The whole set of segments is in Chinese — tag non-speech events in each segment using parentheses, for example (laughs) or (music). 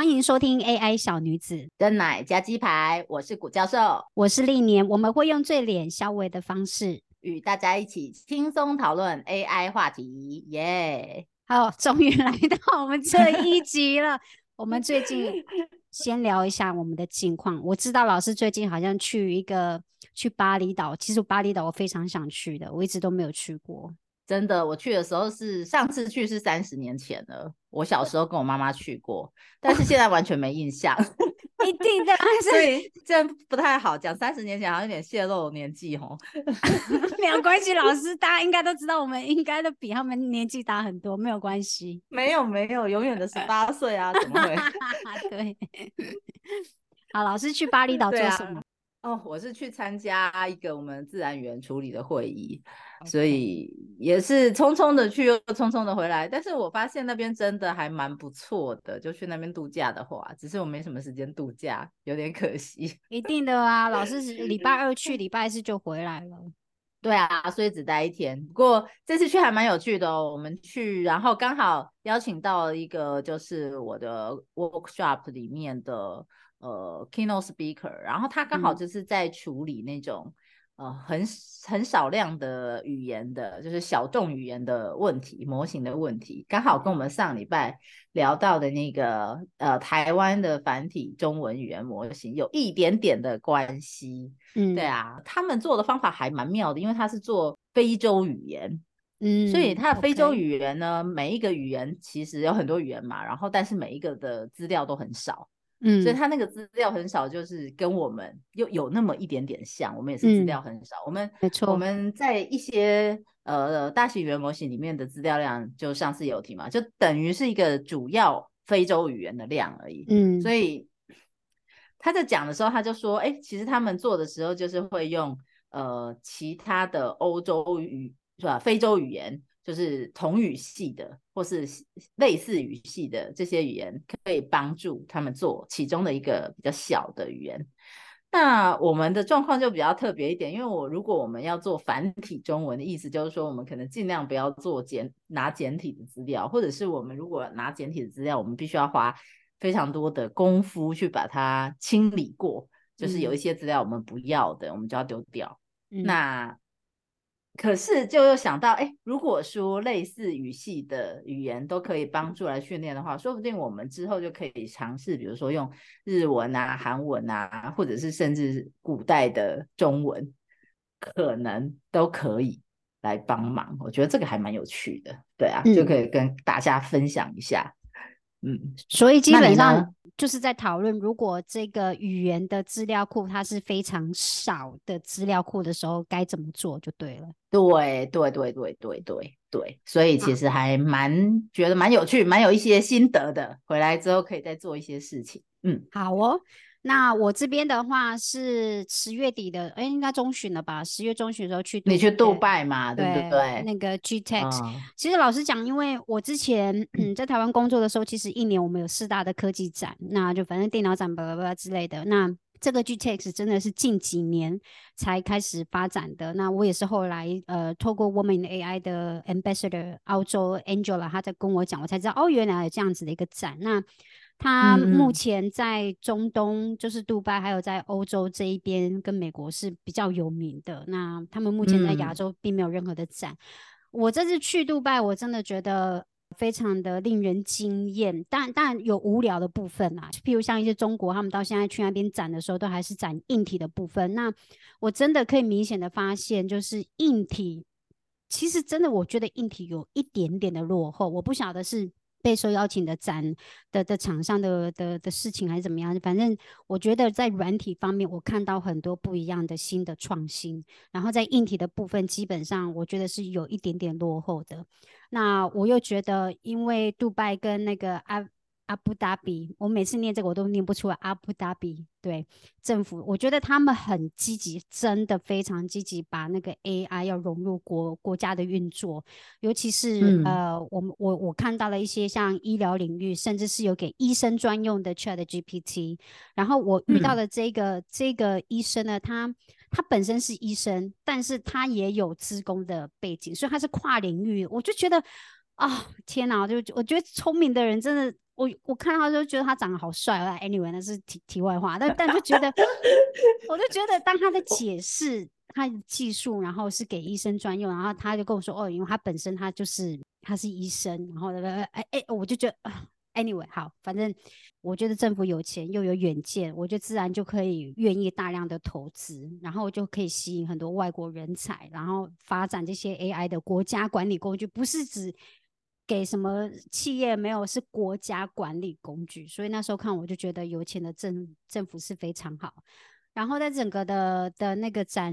欢迎收听 AI 小女子跟奶加鸡排，我是古教授，我是历年，我们会用最脸消微的方式与大家一起轻松讨论 AI 话题，耶！好，终于来到我们这一集了。我们最近 (laughs) 先聊一下我们的近况。我知道老师最近好像去一个去巴厘岛，其实巴厘岛我非常想去的，我一直都没有去过。真的，我去的时候是上次去是三十年前了。我小时候跟我妈妈去过，但是现在完全没印象。(laughs) 一定的，所以这样不太好讲。三十年前好像有点泄露年纪哦。(laughs) 没有关系，老师大家应该都知道，我们应该都比他们年纪大很多，没有关系。没有没有，永远的十八岁啊，怎么会？(laughs) 对。好，老师去巴厘岛做什么？哦，我是去参加一个我们自然语言处理的会议，所以也是匆匆的去又匆匆的回来。但是我发现那边真的还蛮不错的，就去那边度假的话，只是我没什么时间度假，有点可惜。一定的啊，老师是礼拜二去，(laughs) 礼拜四就回来了。对啊，所以只待一天。不过这次去还蛮有趣的哦，我们去，然后刚好邀请到一个就是我的 workshop 里面的。呃，keynote speaker，然后他刚好就是在处理那种呃很很少量的语言的，就是小众语言的问题、模型的问题，刚好跟我们上礼拜聊到的那个呃台湾的繁体中文语言模型有一点点的关系。嗯，对啊，他们做的方法还蛮妙的，因为他是做非洲语言，嗯，所以他的非洲语言呢，每一个语言其实有很多语言嘛，然后但是每一个的资料都很少。嗯，所以他那个资料很少，就是跟我们又有那么一点点像，我们也是资料很少。我们没错，我们在一些呃大型语言模型里面的资料量，就上次有提嘛，就等于是一个主要非洲语言的量而已。嗯，所以他在讲的时候，他就说，哎，其实他们做的时候就是会用呃其他的欧洲语是吧，非洲语言。就是同语系的，或是类似语系的这些语言，可以帮助他们做其中的一个比较小的语言。那我们的状况就比较特别一点，因为我如果我们要做繁体中文的意思，就是说我们可能尽量不要做简拿简体的资料，或者是我们如果拿简体的资料，我们必须要花非常多的功夫去把它清理过，就是有一些资料我们不要的，我们就要丢掉。那可是，就又想到，哎，如果说类似语系的语言都可以帮助来训练的话，说不定我们之后就可以尝试，比如说用日文啊、韩文啊，或者是甚至古代的中文，可能都可以来帮忙。我觉得这个还蛮有趣的，对啊，就可以跟大家分享一下。嗯，所以基本上就是在讨论，如果这个语言的资料库它是非常少的资料库的时候，该怎么做就对了。对对对对对对对，所以其实还蛮觉得蛮有趣，蛮有一些心得的。回来之后可以再做一些事情。嗯，好哦。那我这边的话是十月底的，哎，应该中旬了吧？十月中旬的时候去，你去杜拜嘛？对不对？那个 G Tech，其实老实讲，因为我之前嗯在台湾工作的时候，其实一年我们有四大的科技展，那就反正电脑展、巴拉巴拉之类的。那这个 G Tech 真的是近几年才开始发展的。那我也是后来呃，透过 Woman AI 的 Ambassador 澳洲 Angela，她在跟我讲，我才知道哦，原来有这样子的一个展。那它目前在中东，就是杜拜，还有在欧洲这一边跟美国是比较有名的。那他们目前在亚洲并没有任何的展。我这次去杜拜，我真的觉得非常的令人惊艳。但但有无聊的部分啊，譬如像一些中国，他们到现在去那边展的时候，都还是展硬体的部分。那我真的可以明显的发现，就是硬体其实真的，我觉得硬体有一点点的落后。我不晓得是。备受邀请的展的的场上的的的事情还是怎么样？反正我觉得在软体方面，我看到很多不一样的新的创新。然后在硬体的部分，基本上我觉得是有一点点落后的。那我又觉得，因为杜拜跟那个阿。阿布达比，我每次念这个我都念不出来。阿布达比对政府，我觉得他们很积极，真的非常积极，把那个 AI 要融入国国家的运作，尤其是呃，我们我我看到了一些像医疗领域，甚至是有给医生专用的 Chat GPT。然后我遇到的这个这个医生呢，他他本身是医生，但是他也有资工的背景，所以他是跨领域。我就觉得啊，天哪！就我觉得聪明的人真的。我我看到就觉得他长得好帅啊。Anyway，那是题题外话，但但就觉得，(laughs) 我就觉得当他的解释他的技术，然后是给医生专用，然后他就跟我说哦，因为他本身他就是他是医生，然后哎哎，我就觉得啊。Anyway，好，反正我觉得政府有钱又有远见，我就自然就可以愿意大量的投资，然后就可以吸引很多外国人才，然后发展这些 AI 的国家管理工具，不是指给什么企业，没有是国家管理工具。所以那时候看我就觉得有钱的政政府是非常好。然后在整个的的那个展，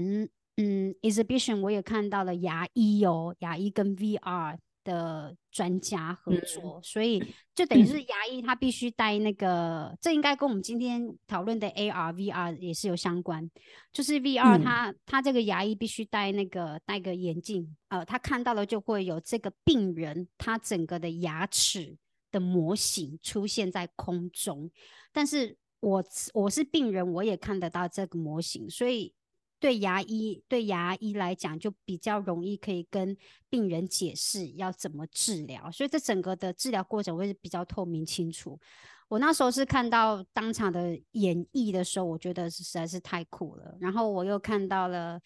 嗯，exhibition 我也看到了牙医哦，牙医跟 VR。的专家合作，所以 (clears throat) 就等于是牙医他必须戴那个，这应该跟我们今天讨论的 AR、VR 也是有相关。就是 VR，他他这个牙医必须戴那个戴个眼镜，呃，他看到了就会有这个病人他整个的牙齿的模型出现在空中。但是我我是病人，我也看得到这个模型，所以。对牙医对牙医来讲，就比较容易可以跟病人解释要怎么治疗，所以这整个的治疗过程会是比较透明清楚。我那时候是看到当场的演绎的时候，我觉得实在是太酷了。然后我又看到了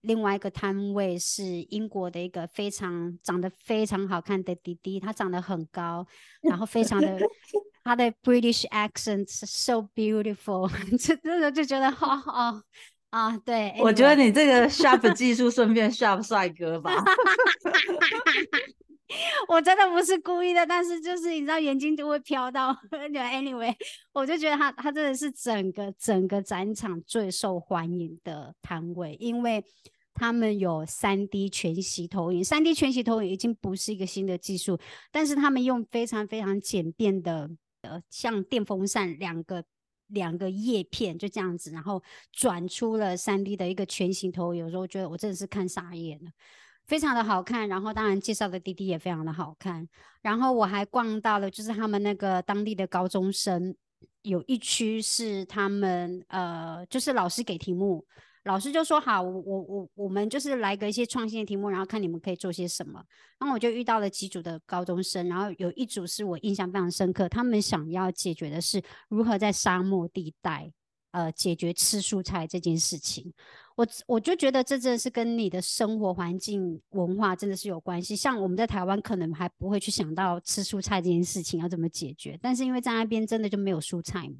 另外一个摊位，是英国的一个非常长得非常好看的弟弟，他长得很高，然后非常的 (laughs) 他的 British accent so beautiful，(laughs) 这这个就觉得好好。啊，对，我觉得你这个 sharp 技术顺便 sharp 帅哥吧。(laughs) 我真的不是故意的，但是就是你知道眼睛就会飘到。Anyway，(laughs) 我就觉得他他真的是整个整个展场最受欢迎的摊位，因为他们有三 D 全息投影。三 D 全息投影已经不是一个新的技术，但是他们用非常非常简便的呃，像电风扇两个。两个叶片就这样子，然后转出了三 D 的一个全形投影。有时候觉得我真的是看傻眼了，非常的好看。然后当然介绍的滴滴也非常的好看。然后我还逛到了，就是他们那个当地的高中生，有一区是他们呃，就是老师给题目。老师就说好，我我我我们就是来个一些创新的题目，然后看你们可以做些什么。然后我就遇到了几组的高中生，然后有一组是我印象非常深刻，他们想要解决的是如何在沙漠地带，呃，解决吃蔬菜这件事情。我我就觉得这真的是跟你的生活环境文化真的是有关系。像我们在台湾可能还不会去想到吃蔬菜这件事情要怎么解决，但是因为在那边真的就没有蔬菜嘛，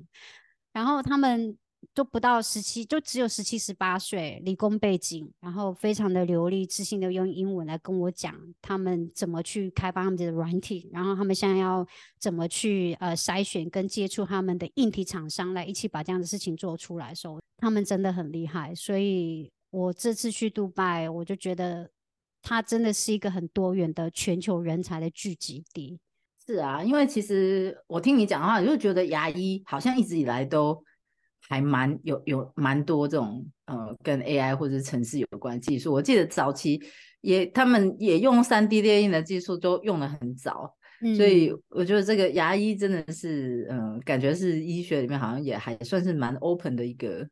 然后他们。都不到十七，就只有十七十八岁，理工背景，然后非常的流利，自信的用英文来跟我讲他们怎么去开发他们的软体，然后他们现在要怎么去呃筛选跟接触他们的硬体厂商来一起把这样的事情做出来的时候，他们真的很厉害。所以我这次去杜拜，我就觉得它真的是一个很多元的全球人才的聚集地。是啊，因为其实我听你讲的话，就觉得牙医好像一直以来都。还蛮有有蛮多这种呃跟 AI 或者是城市有关技术，我记得早期也他们也用三 D 列印的技术都用的很早，所以我觉得这个牙医真的是嗯感觉是医学里面好像也还算是蛮 open 的一个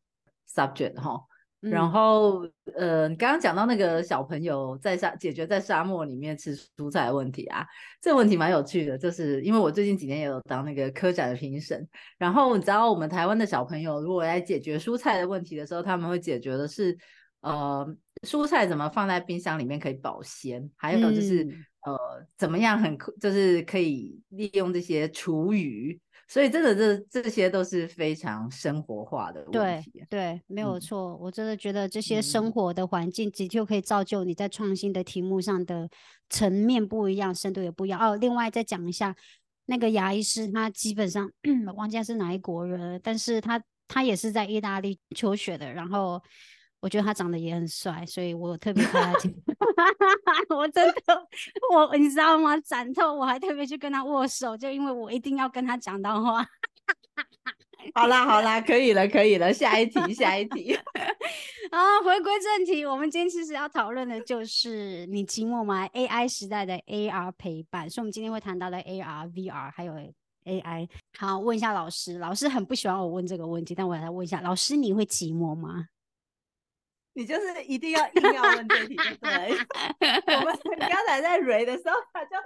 subject 哈。然后，呃，你刚刚讲到那个小朋友在沙解决在沙漠里面吃蔬菜的问题啊，这个问题蛮有趣的，就是因为我最近几年也有当那个科展的评审，然后你知道我们台湾的小朋友如果来解决蔬菜的问题的时候，他们会解决的是，呃，蔬菜怎么放在冰箱里面可以保鲜，还有就是，呃，怎么样很就是可以利用这些厨余。所以真的，这这些都是非常生活化的问题。对对，没有错。我真的觉得这些生活的环境，的确可以造就你在创新的题目上的层面不一样，深度也不一样。哦，另外再讲一下，那个牙医师，他基本上 (clears throat) 忘记是哪一国人，但是他他也是在意大利求学的，然后。我觉得他长得也很帅，所以我特别跟他讲，(laughs) 我真的，我你知道吗？斩透，我还特别去跟他握手，就因为我一定要跟他讲到话。(laughs) 好啦好啦，可以了可以了，下一题下一题。(laughs) 啊，回归正题，我们今天其实要讨论的就是你寂寞吗？AI 时代的 AR 陪伴，所以我们今天会谈到的 AR、VR 还有 AI。好，问一下老师，老师很不喜欢我问这个问题，但我来问一下，老师你会寂寞吗？你就是一定要硬要问这题，对？(laughs) 我们 (laughs) 刚才在蕊的时候，他就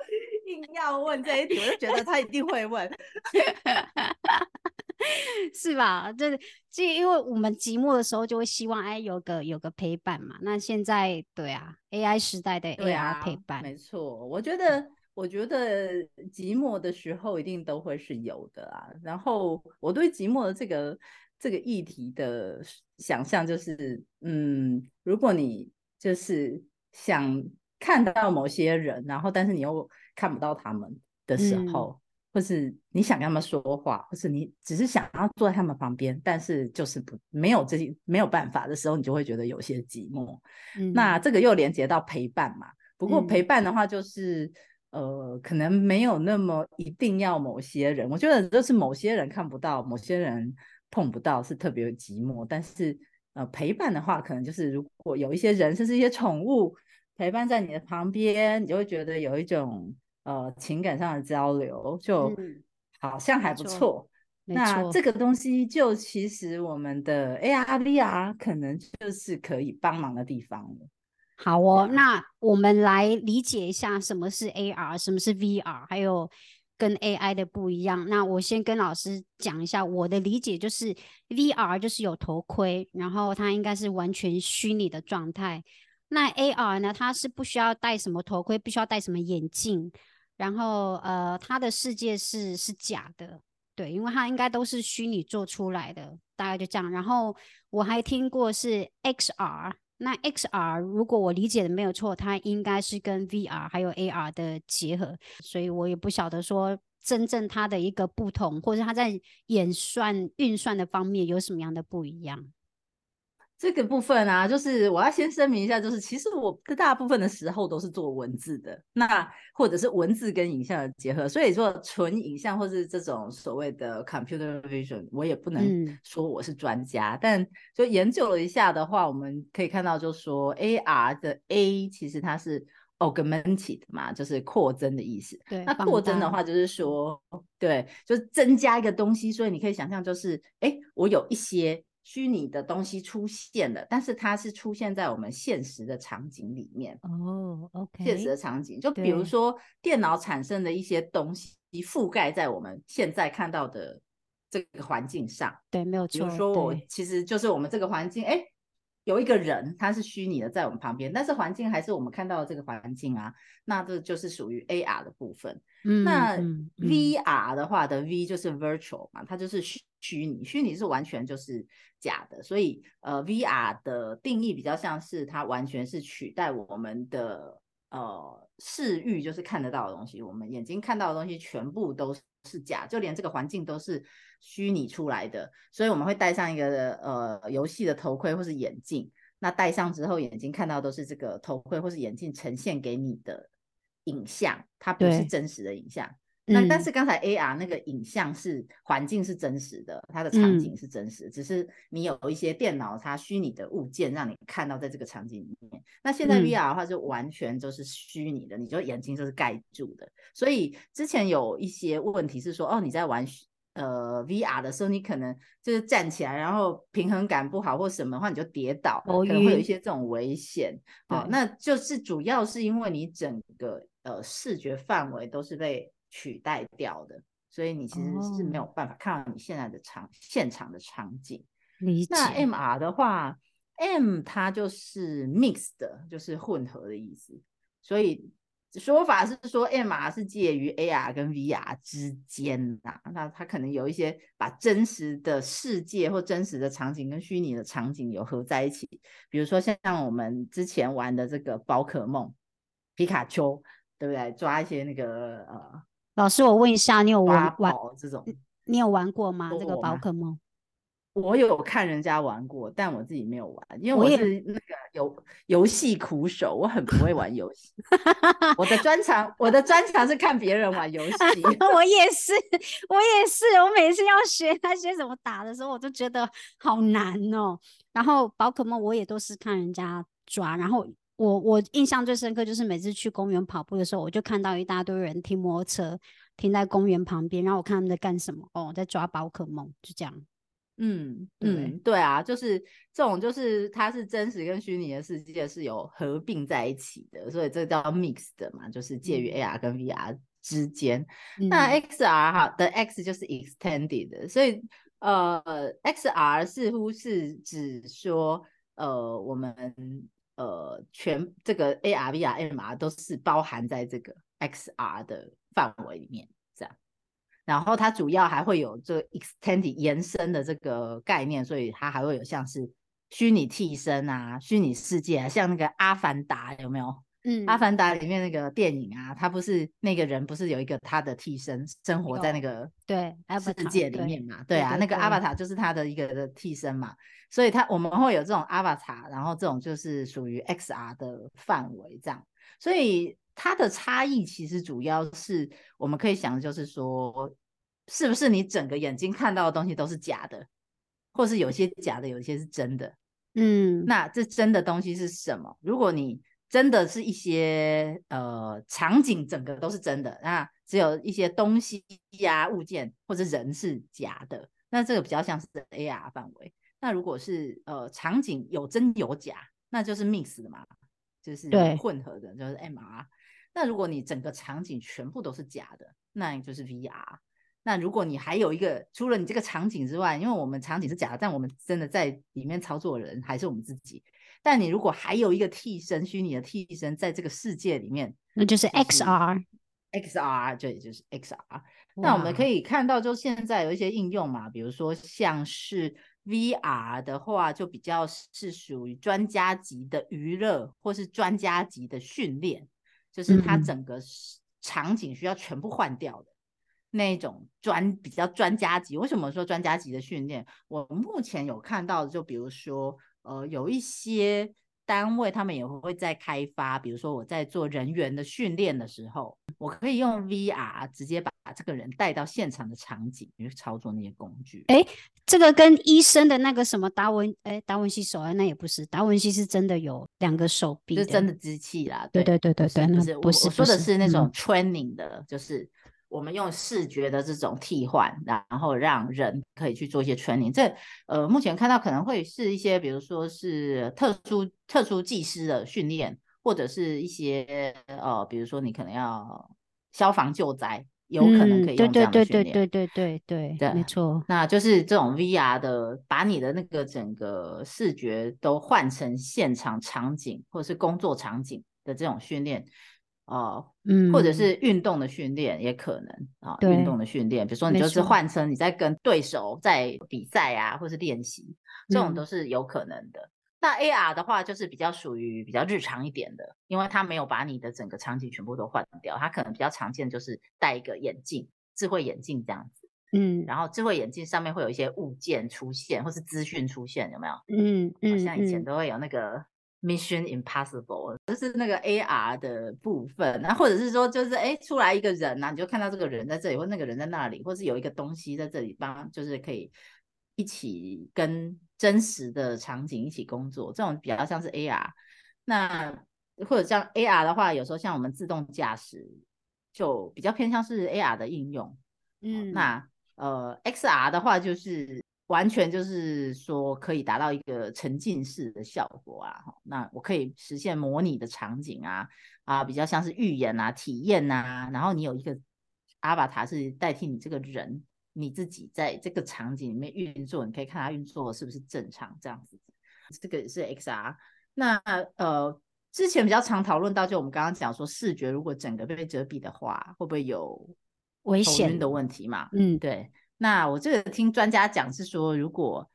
硬硬要问这一题，我就觉得他一定会问，(laughs) 是吧？这这，因为我们寂寞的时候，就会希望哎有个有个陪伴嘛。那现在对啊，AI 时代的 AR 陪伴，没错。我觉得，我觉得寂寞的时候一定都会是有的啊。然后我对寂寞的这个这个议题的想象就是，嗯，如果你就是想。看到某些人，然后但是你又看不到他们的时候，或是你想跟他们说话，或是你只是想要坐在他们旁边，但是就是不没有这些没有办法的时候，你就会觉得有些寂寞。那这个又连接到陪伴嘛？不过陪伴的话，就是呃，可能没有那么一定要某些人。我觉得就是某些人看不到，某些人碰不到是特别寂寞。但是呃，陪伴的话，可能就是如果有一些人，甚至一些宠物。陪伴在你的旁边，你就会觉得有一种呃情感上的交流，就好像还不错。那这个东西就其实我们的 AR、VR 可能就是可以帮忙的地方了。好哦，那我们来理解一下什么是 AR，什么是 VR，还有跟 AI 的不一样。那我先跟老师讲一下我的理解，就是 VR 就是有头盔，然后它应该是完全虚拟的状态。那 AR 呢？它是不需要戴什么头盔，不需要戴什么眼镜，然后呃，它的世界是是假的，对，因为它应该都是虚拟做出来的，大概就这样。然后我还听过是 XR，那 XR 如果我理解的没有错，它应该是跟 VR 还有 AR 的结合，所以我也不晓得说真正它的一个不同，或者它在演算运算的方面有什么样的不一样。这个部分啊，就是我要先声明一下，就是其实我的大部分的时候都是做文字的，那或者是文字跟影像的结合，所以说纯影像或是这种所谓的 computer vision，我也不能说我是专家，但就研究了一下的话，我们可以看到，就说 AR 的 A 其实它是 augmented 嘛，就是扩增的意思。对，那扩增的话就是说，对，就是增加一个东西，所以你可以想象，就是哎，我有一些。虚拟的东西出现了，但是它是出现在我们现实的场景里面。哦，OK，现实的场景，就比如说电脑产生的一些东西覆盖在我们现在看到的这个环境上。对，没有错。比如说我其实就是我们这个环境，哎。有一个人，他是虚拟的在我们旁边，但是环境还是我们看到的这个环境啊，那这就是属于 AR 的部分。那 VR 的话的 V 就是 virtual 嘛，它就是虚虚拟，虚拟是完全就是假的，所以呃 VR 的定义比较像是它完全是取代我们的呃视域，就是看得到的东西，我们眼睛看到的东西全部都是假，就连这个环境都是。虚拟出来的，所以我们会戴上一个呃游戏的头盔或是眼镜。那戴上之后，眼睛看到都是这个头盔或是眼镜呈现给你的影像，它不是真实的影像。那但是刚才 AR 那个影像是环境是真实的，它的场景是真实，只是你有一些电脑它虚拟的物件让你看到在这个场景里面。那现在 VR 的话就完全就是虚拟的，你就眼睛就是盖住的。所以之前有一些问题是说，哦你在玩。呃，VR 的时候，你可能就是站起来，然后平衡感不好或什么的话，你就跌倒，可能会有一些这种危险。好，那就是主要是因为你整个呃视觉范围都是被取代掉的，所以你其实是没有办法看到你现在的场现场的场景。那 MR 的话，M 它就是 mixed，就是混合的意思，所以。说法是说，MR 是介于 AR 跟 VR 之间呐，那它可能有一些把真实的世界或真实的场景跟虚拟的场景有合在一起，比如说像我们之前玩的这个宝可梦皮卡丘，对不对？抓一些那个呃，老师，我问一下，你有玩玩这种？你有玩过吗？这个宝可梦？我有看人家玩过，但我自己没有玩，因为我是那个游游戏苦手，我很不会玩游戏。我的专长，我的专长是看别人玩游戏。(laughs) 我也是，我也是，我每次要学那些怎么打的时候，我都觉得好难哦。然后宝可梦我也都是看人家抓，然后我我印象最深刻就是每次去公园跑步的时候，我就看到一大堆人停摩托车停在公园旁边，然后我看他们在干什么哦，在抓宝可梦，就这样。嗯嗯，对啊，就是这种，就是它是真实跟虚拟的世界是有合并在一起的，所以这叫 mix 的嘛，就是介于 AR 跟 VR 之间。那 XR 哈的 X 就是 extended，所以呃，XR 似乎是指说呃我们全这个 AR、VR、MR 都是包含在这个 XR 的范围里面。这样然后它主要还会有这个 extended 延伸的这个概念，所以它还会有像是虚拟替身啊、虚拟世界啊，像那个《阿凡达》有没有？嗯，《阿凡达》里面那个电影啊，他不是那个人不是有一个他的替身生活在那个对世界里面嘛？对啊，那个阿凡达就是他的一个的替身嘛，所以他我们会有这种阿凡达，然后这种就是属于 XR 的范围这样，所以它的差异其实主要是我们可以想的就是说。是不是你整个眼睛看到的东西都是假的，或是有些假的，有些是真的？嗯，那这真的东西是什么？如果你真的是一些呃场景，整个都是真的，那只有一些东西呀、物件或者人是假的，那这个比较像是 AR 范围。那如果是呃场景有真有假，那就是 mix 的嘛，就是混合的，就是 MR。那如果你整个场景全部都是假的，那就是 VR。那如果你还有一个，除了你这个场景之外，因为我们场景是假的，但我们真的在里面操作的人还是我们自己。但你如果还有一个替身，虚拟的替身在这个世界里面，那就是 XR，XR 对，就是 XR。那我们可以看到，就现在有一些应用嘛，比如说像是 VR 的话，就比较是属于专家级的娱乐，或是专家级的训练，就是它整个场景需要全部换掉的。那种专比较专家级，为什么说专家级的训练？我目前有看到，就比如说，呃，有一些单位他们也会在开发，比如说我在做人员的训练的时候，我可以用 VR 直接把这个人带到现场的场景去操作那些工具。哎，这个跟医生的那个什么达文，哎，达文西手啊，那也不是，达文西是真的有两个手臂，是真的机器啦。对对对对对，不是，不是，我说的是那种 training 的，就是。我们用视觉的这种替换，然后让人可以去做一些 training。这呃，目前看到可能会是一些，比如说是特殊特殊技师的训练，或者是一些呃，比如说你可能要消防救灾，有可能可以用这样的训练。对对对对对对对，没错。那就是这种 VR 的，把你的那个整个视觉都换成现场场景或者是工作场景的这种训练。哦，嗯，或者是运动的训练也可能啊，运动的训练，比如说你就是换成你在跟对手在比赛啊，或是练习，这种都是有可能的。那 AR 的话，就是比较属于比较日常一点的，因为它没有把你的整个场景全部都换掉，它可能比较常见就是戴一个眼镜，智慧眼镜这样子，嗯，然后智慧眼镜上面会有一些物件出现，或是资讯出现，有没有？嗯嗯，像以前都会有那个。Mission Impossible 就是那个 AR 的部分，那或者是说，就是哎，出来一个人呐，你就看到这个人在这里，或那个人在那里，或是有一个东西在这里帮，就是可以一起跟真实的场景一起工作，这种比较像是 AR。那或者像 AR 的话，有时候像我们自动驾驶，就比较偏向是 AR 的应用。嗯，那呃 XR 的话就是。完全就是说可以达到一个沉浸式的效果啊，那我可以实现模拟的场景啊，啊，比较像是预演啊、体验呐，然后你有一个阿瓦塔是代替你这个人，你自己在这个场景里面运作，你可以看它运作是不是正常这样子。这个是 XR。那呃，之前比较常讨论到，就我们刚刚讲说视觉如果整个被遮蔽的话，会不会有危险的问题嘛？嗯，对。那我这个听专家讲是说，如果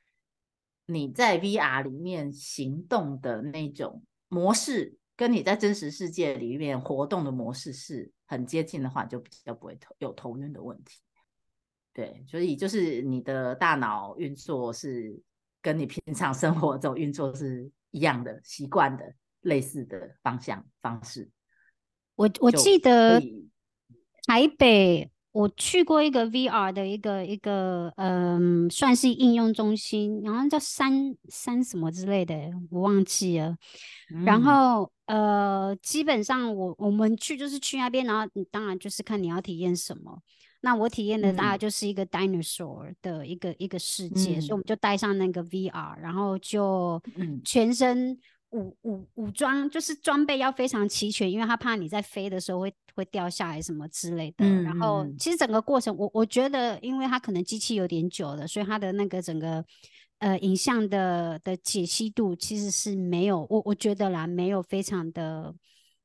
你在 VR 里面行动的那种模式，跟你在真实世界里面活动的模式是很接近的话，就比较不会头有头晕的问题。对，所以就是你的大脑运作是跟你平常生活这种运作是一样的，习惯的类似的方向方式。我我记得台北。我去过一个 VR 的一个一个，嗯，算是应用中心，然后叫三三什么之类的，我忘记了。然后，呃，基本上我我们去就是去那边，然后当然就是看你要体验什么。那我体验的大概就是一个 dinosaur 的一个一个世界，所以我们就带上那个 VR，然后就全身。武武武装，就是装备要非常齐全，因为他怕你在飞的时候会会掉下来什么之类的。然后其实整个过程，我我觉得，因为它可能机器有点久了，所以它的那个整个呃影像的的解析度其实是没有，我我觉得啦，没有非常的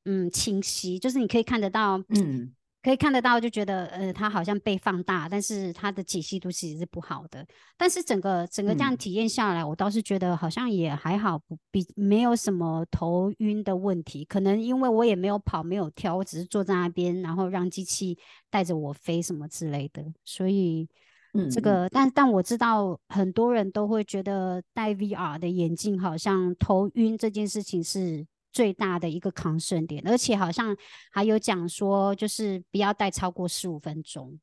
嗯清晰，就是你可以看得到，嗯。可以看得到，就觉得呃，它好像被放大，但是它的解析度其实是不好的。但是整个整个这样体验下来，我倒是觉得好像也还好，不比没有什么头晕的问题。可能因为我也没有跑，没有跳，我只是坐在那边，然后让机器带着我飞什么之类的。所以，嗯这个但但我知道很多人都会觉得戴 VR 的眼镜好像头晕这件事情是。最大的一个抗生点，而且好像还有讲说，就是不要戴超过十五分钟。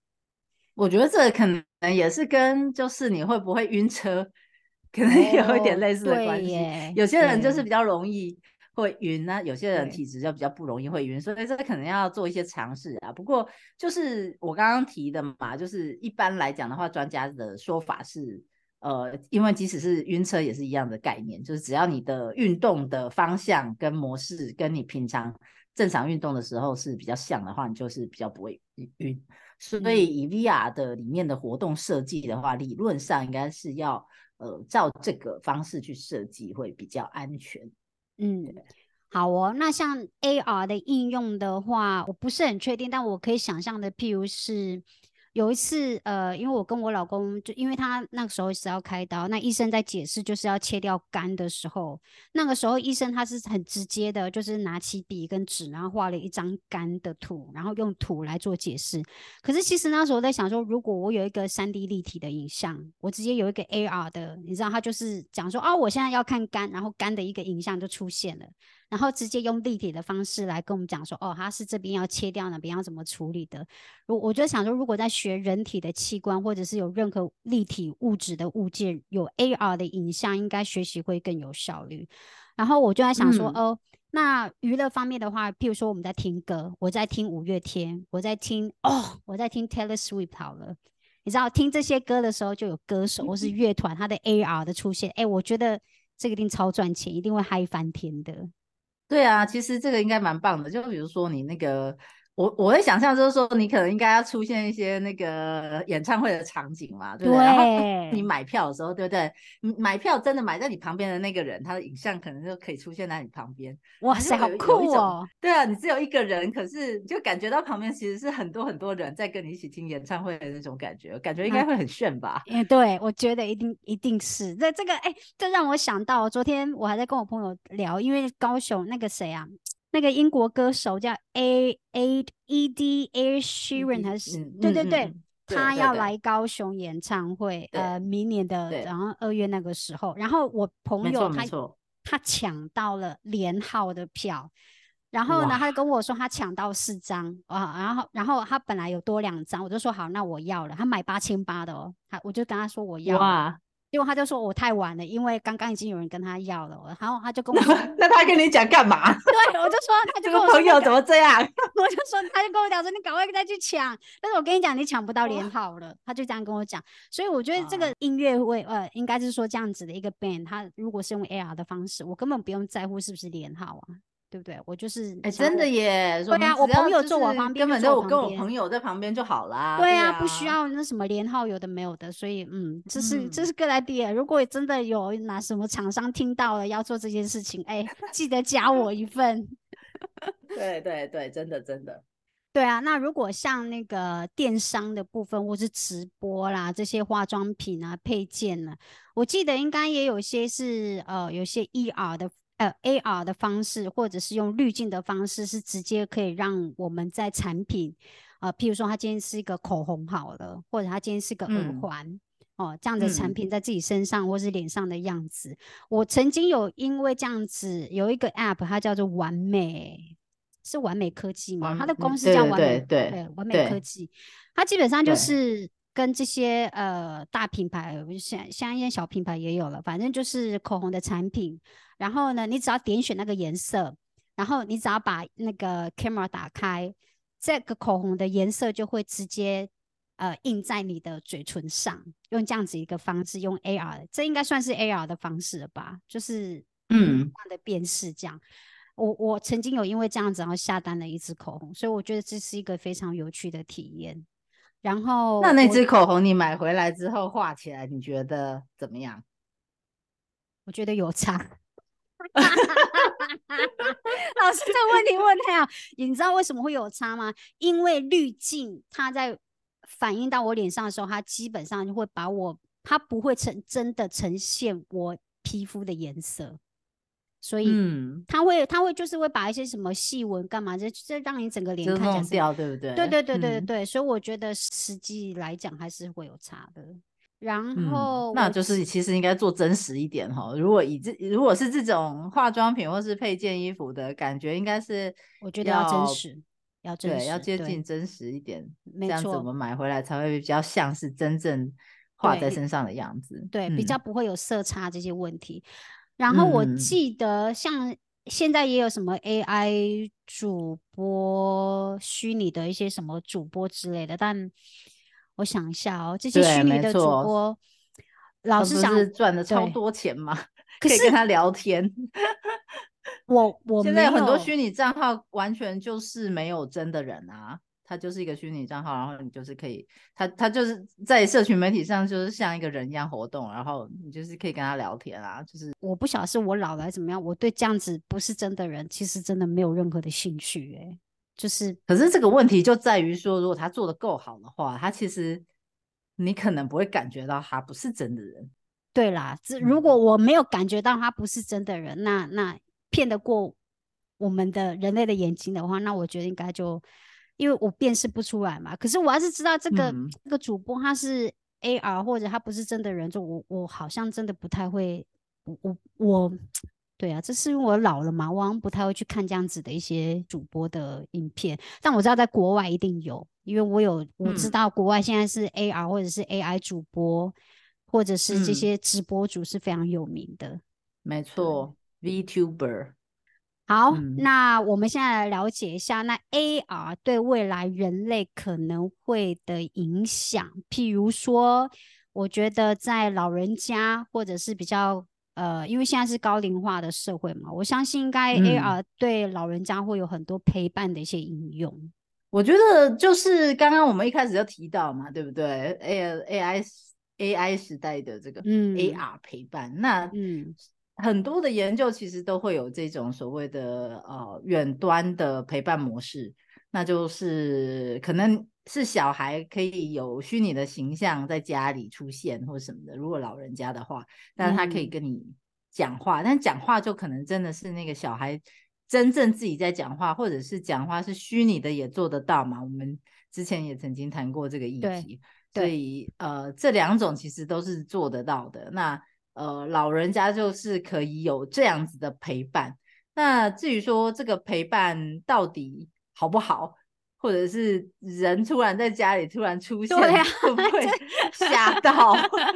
我觉得这可能也是跟就是你会不会晕车，可能有一点类似的关系。有些人就是比较容易会晕那有些人体质就比较不容易会晕，所以这可能要做一些尝试啊。不过就是我刚刚提的嘛，就是一般来讲的话，专家的说法是。呃，因为即使是晕车也是一样的概念，就是只要你的运动的方向跟模式跟你平常正常运动的时候是比较像的话，你就是比较不会晕。所以以 VR 的里面的活动设计的话，理论上应该是要呃照这个方式去设计会比较安全。嗯，好哦。那像 AR 的应用的话，我不是很确定，但我可以想象的，譬如是。有一次，呃，因为我跟我老公，就因为他那个时候是要开刀，那医生在解释就是要切掉肝的时候，那个时候医生他是很直接的，就是拿起笔跟纸，然后画了一张肝的图，然后用图来做解释。可是其实那时候在想说，如果我有一个三 D 立体的影像，我直接有一个 AR 的，你知道，他就是讲说，啊，我现在要看肝，然后肝的一个影像就出现了。然后直接用立体的方式来跟我们讲说，哦，他是这边要切掉，哪边要怎么处理的。如我就想说，如果在学人体的器官，或者是有任何立体物质的物件，有 AR 的影像，应该学习会更有效率。然后我就在想说，哦，那娱乐方面的话，譬如说我们在听歌，我在听五月天，我在听哦，我在听 Taylor Swift 好了。你知道听这些歌的时候，就有歌手或是乐团，他的 AR 的出现，哎，我觉得这个一定超赚钱，一定会嗨翻天的。对啊，其实这个应该蛮棒的。就比如说你那个，我我会想象就是说，你可能应该要出现一些那个演唱会的场景嘛，对不对？然后你买票的时候，对不对？买票真的买在你旁边的那个人，他的影像可能就可以出现在你旁边。哇塞，好酷哦！对啊，你只有一个人，可是就感觉到旁边其实是很多很多人在跟你一起听演唱会的那种感觉，感觉应该会很炫吧？嗯，对，我觉得一定一定是。这这个，哎，这让我想到昨天我还在跟我朋友聊，因为高雄那个谁啊？那个英国歌手叫 A A E D A Sheeran 还是对对对，他要来高雄演唱会，呃，明年的然后二月那个时候，然后我朋友他他抢到了连号的票，然后呢，他就跟我说他抢到四张啊，然后然后他本来有多两张，我就说好，那我要了，他买八千八的哦，他我就跟他说我要。结果他就说我太晚了，因为刚刚已经有人跟他要了，然后他就跟我说，(laughs) 那他跟你讲干嘛？(laughs) 对，我就说他就跟我朋友怎么这样？(laughs) 我就说他就跟我讲说你赶快再去抢，但是我跟你讲你抢不到连号了，他就这样跟我讲。所以我觉得这个音乐会呃，应该是说这样子的一个 band，他如果是用 AR 的方式，我根本不用在乎是不是连号啊。对不对？我就是，哎，真的耶！对啊，我朋友坐我旁边，根本就我跟我朋友在旁边就好啦。对啊，不需要那什么连号，有的没有的。所以，嗯，这是这是个来点。如果真的有哪什么厂商听到了要做这件事情，哎，记得加我一份。(laughs) 对对对，真的真的。对啊，那如果像那个电商的部分，或是直播啦，这些化妆品啊、配件呢，我记得应该也有些是呃，有些 ER 的。呃，AR 的方式，或者是用滤镜的方式，是直接可以让我们在产品，呃，譬如说，它今天是一个口红好了，或者它今天是个耳环，哦，这样的产品在自己身上或是脸上的样子。我曾经有因为这样子有一个 App，它叫做完美，是完美科技嘛？它的公司叫完美，对，完美科技，它基本上就是。跟这些呃大品牌，像像一些小品牌也有了，反正就是口红的产品。然后呢，你只要点选那个颜色，然后你只要把那个 camera 打开，这个口红的颜色就会直接呃印在你的嘴唇上。用这样子一个方式，用 AR，这应该算是 AR 的方式了吧？就是嗯，的辨识这样。我我曾经有因为这样子然后下单了一支口红，所以我觉得这是一个非常有趣的体验。然后那那支口红你买回来之后画起来，你觉得怎么样？我觉得有差。(laughs) 老师这个问题问太好，你知道为什么会有差吗？因为滤镜它在反映到我脸上的时候，它基本上就会把我，它不会呈真的呈现我皮肤的颜色。所以，嗯，他会，他会就是会把一些什么细纹干嘛，这这让你整个脸看起来掉，对不对？对对对对对所以我觉得实际来讲还是会有差的。然后，那就是其实应该做真实一点哈。如果以这如果是这种化妆品或是配件衣服的感觉，应该是我觉得要真实，要真实，要接近真实一点，这样子我们买回来才会比较像是真正画在身上的样子。对，比较不会有色差这些问题。然后我记得，像现在也有什么 AI 主播、虚拟的一些什么主播之类的，但我想一下哦，这些虚拟的主播，老实讲，赚的超多钱嘛，可以跟他聊天。我我现在有很多虚拟账号，完全就是没有真的人啊。它就是一个虚拟账号，然后你就是可以，他他就是在社群媒体上就是像一个人一样活动，然后你就是可以跟他聊天啊。就是我不晓得是我老了还是怎么样，我对这样子不是真的人，其实真的没有任何的兴趣。哎，就是，可是这个问题就在于说，如果他做的够好的话，他其实你可能不会感觉到他不是真的人。对啦，这如果我没有感觉到他不是真的人，那那骗得过我们的人类的眼睛的话，那我觉得应该就。因为我辨识不出来嘛，可是我要是知道这个这个主播他是 AR 或者他不是真的人，就我我好像真的不太会，我我我，对啊，这是因为我老了嘛，我好像不太会去看这样子的一些主播的影片。但我知道在国外一定有，因为我有我知道国外现在是 AR 或者是 AI 主播，或者是这些直播主是非常有名的。没错，VTuber。好，那我们现在来了解一下，那 AR 对未来人类可能会的影响。譬如说，我觉得在老人家或者是比较呃，因为现在是高龄化的社会嘛，我相信应该 AR 对老人家会有很多陪伴的一些应用。我觉得就是刚刚我们一开始就提到嘛，对不对？A AI AI 时代的这个 AR 陪伴，那嗯。很多的研究其实都会有这种所谓的呃远端的陪伴模式，那就是可能是小孩可以有虚拟的形象在家里出现或什么的。如果老人家的话，那他可以跟你讲话，但讲话就可能真的是那个小孩真正自己在讲话，或者是讲话是虚拟的也做得到嘛？我们之前也曾经谈过这个议题，所以呃这两种其实都是做得到的。那呃，老人家就是可以有这样子的陪伴。那至于说这个陪伴到底好不好，或者是人突然在家里突然出现，会不会 (laughs) 吓到？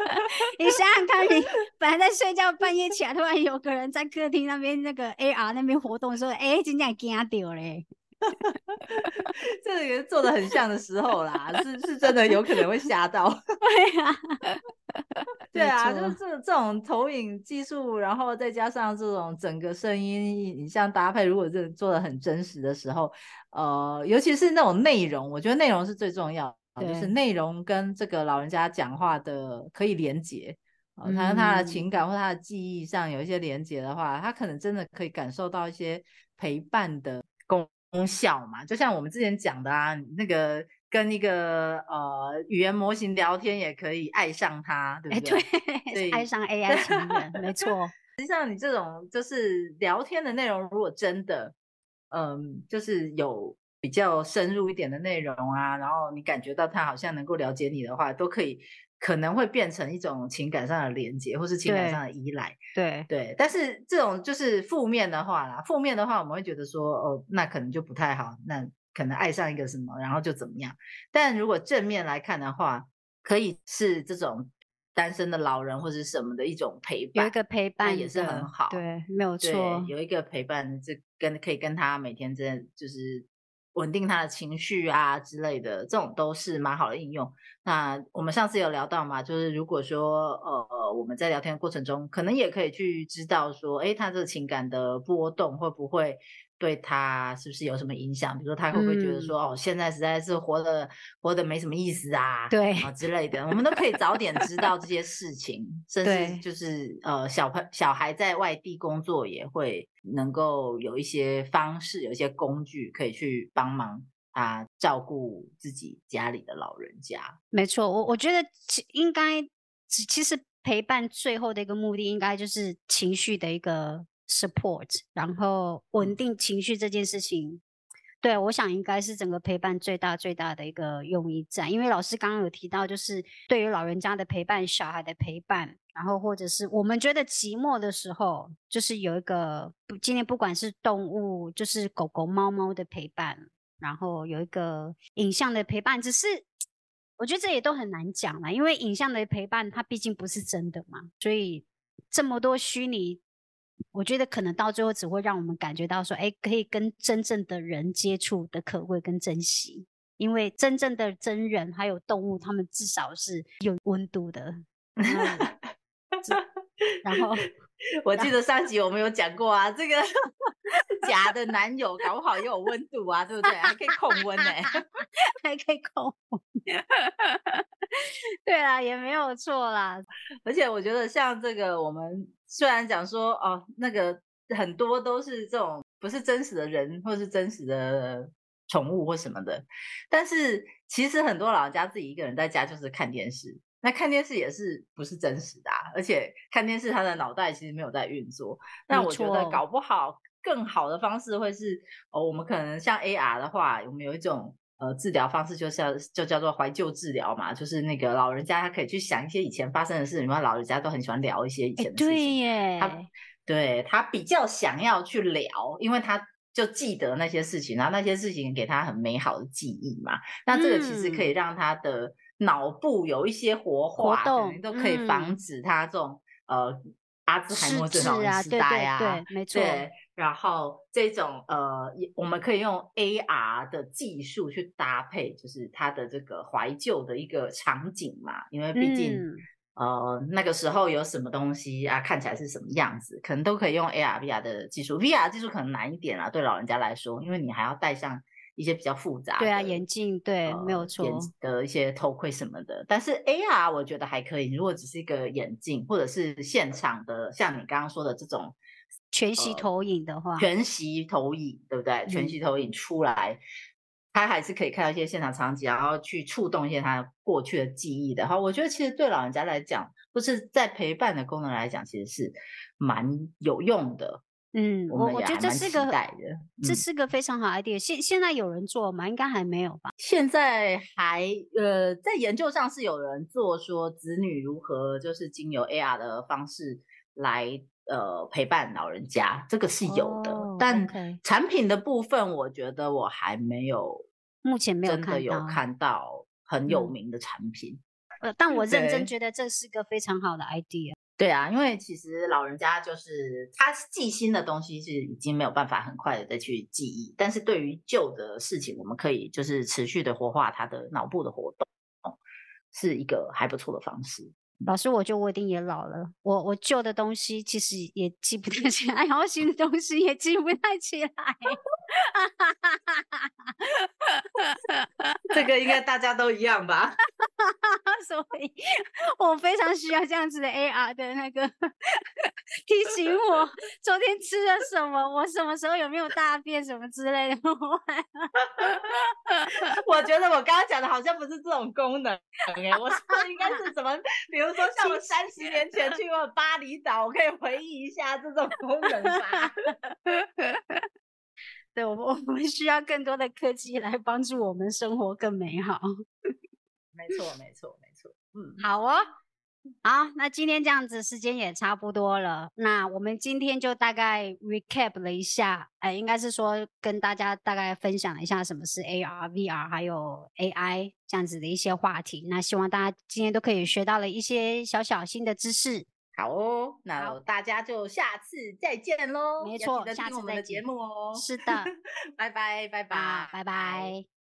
(laughs) 你想想看，你本来在睡觉，半夜起来，突然有个人在客厅那边那个 AR 那边活动，说：“哎，今天惊到嘞。” (laughs) 这个也做的很像的时候啦，是是真的有可能会吓到。(laughs) 对啊，(laughs) 对啊，就是。这这种投影技术，然后再加上这种整个声音影像搭配，如果真的做的很真实的时候，呃，尤其是那种内容，我觉得内容是最重要的，就是内容跟这个老人家讲话的可以连接，他跟他的情感或他的记忆上有一些连接的话，他可能真的可以感受到一些陪伴的功。效嘛，就像我们之前讲的啊，那个跟一个呃语言模型聊天也可以爱上它，对不对？对，(laughs) 爱上 AI 情人，没错。实际上，你这种就是聊天的内容，如果真的，嗯，就是有比较深入一点的内容啊，然后你感觉到他好像能够了解你的话，都可以。可能会变成一种情感上的连接，或是情感上的依赖。对对，但是这种就是负面的话啦。负面的话，我们会觉得说，哦，那可能就不太好。那可能爱上一个什么，然后就怎么样。但如果正面来看的话，可以是这种单身的老人或者什么的一种陪伴，有一个陪伴也是很好。对，没有错。有一个陪伴，是跟可以跟他每天真的就是稳定他的情绪啊之类的，这种都是蛮好的应用。那我们上次有聊到嘛，就是如果说呃我们在聊天的过程中，可能也可以去知道说，哎，他这个情感的波动会不会。对他是不是有什么影响？比如说他会不会觉得说哦，现在实在是活的活的没什么意思啊，对啊之类的，我们都可以早点知道这些事情，甚至就是呃小朋小孩在外地工作也会能够有一些方式，有一些工具可以去帮忙他照顾自己家里的老人家。没错，我我觉得其应该其实陪伴最后的一个目的，应该就是情绪的一个。support，然后稳定情绪这件事情，对我想应该是整个陪伴最大最大的一个用意在。因为老师刚刚有提到，就是对于老人家的陪伴、小孩的陪伴，然后或者是我们觉得寂寞的时候，就是有一个不今天不管是动物，就是狗狗、猫猫的陪伴，然后有一个影像的陪伴，只是我觉得这也都很难讲了，因为影像的陪伴它毕竟不是真的嘛，所以这么多虚拟。我觉得可能到最后只会让我们感觉到说，哎，可以跟真正的人接触的可贵跟珍惜，因为真正的真人还有动物，他们至少是有温度的。(laughs) 然后 (laughs) 我记得上集我们有讲过啊，这个假的男友搞不好也有温度啊，对不对？还可以控温呢，(laughs) 还可以控温。对啊，也没有错啦。而且我觉得像这个我们。虽然讲说哦，那个很多都是这种不是真实的人，或是真实的宠物或什么的，但是其实很多老人家自己一个人在家就是看电视，那看电视也是不是真实的，啊而且看电视他的脑袋其实没有在运作。那我觉得搞不好更好的方式会是哦，我们可能像 AR 的话，我们有一种。呃，治疗方式就是要就叫做怀旧治疗嘛，就是那个老人家他可以去想一些以前发生的事情，因为老人家都很喜欢聊一些以前的事情。对耶，他对他比较想要去聊，因为他就记得那些事情，然后那些事情给他很美好的记忆嘛。那这个其实可以让他的脑部有一些活化，可能都可以防止他这种呃阿兹海默症、老人痴呆啊，对，没错。然后这种呃，我们可以用 AR 的技术去搭配，就是它的这个怀旧的一个场景嘛。因为毕竟呃那个时候有什么东西啊，看起来是什么样子，可能都可以用 AR、VR 的技术。VR 技术可能难一点啊，对老人家来说，因为你还要戴上一些比较复杂。对啊，眼镜对，没有错。的一些头盔什么的，但是 AR 我觉得还可以。如果只是一个眼镜，或者是现场的，像你刚刚说的这种。全息投影的话，全息投影对不对？全息投影出来，他还是可以看到一些现场场景，然后去触动一些他过去的记忆的。哈，我觉得其实对老人家来讲，或是在陪伴的功能来讲，其实是蛮有用的。嗯，我我觉得这是个的，这是个非常好 idea。现现在有人做吗？应该还没有吧？现在还呃，在研究上是有人做，说子女如何就是经由 AR 的方式来。呃，陪伴老人家这个是有的，但产品的部分，我觉得我还没有，目前没有真的有看到很有名的产品。呃，但我认真觉得这是个非常好的 idea。对啊，因为其实老人家就是他记新的东西是已经没有办法很快的再去记忆，但是对于旧的事情，我们可以就是持续的活化他的脑部的活动，是一个还不错的方式。老师，我就我一定也老了，我我旧的东西其实也记不太起来，(laughs) 然后新的东西也记不太起来。(laughs) 这个应该大家都一样吧？(laughs) 所以我非常需要这样子的 AR 的那个提醒我昨天吃了什么，我什么时候有没有大便什么之类的。我觉得我刚刚讲的好像不是这种功能哎，我说应该是什么，比如说像我三十年前 (laughs) 去过巴厘岛，我可以回忆一下这种功能吧。(laughs) 对，我们我们需要更多的科技来帮助我们生活更美好。没错，没错，没错。嗯，好哦，好，那今天这样子时间也差不多了。那我们今天就大概 recap 了一下，哎，应该是说跟大家大概分享了一下什么是 AR、VR 还有 AI 这样子的一些话题。那希望大家今天都可以学到了一些小小新的知识。好哦，那大家就下次再见喽。没错，下次我们的节目哦。是的，(laughs) 拜拜拜拜拜拜。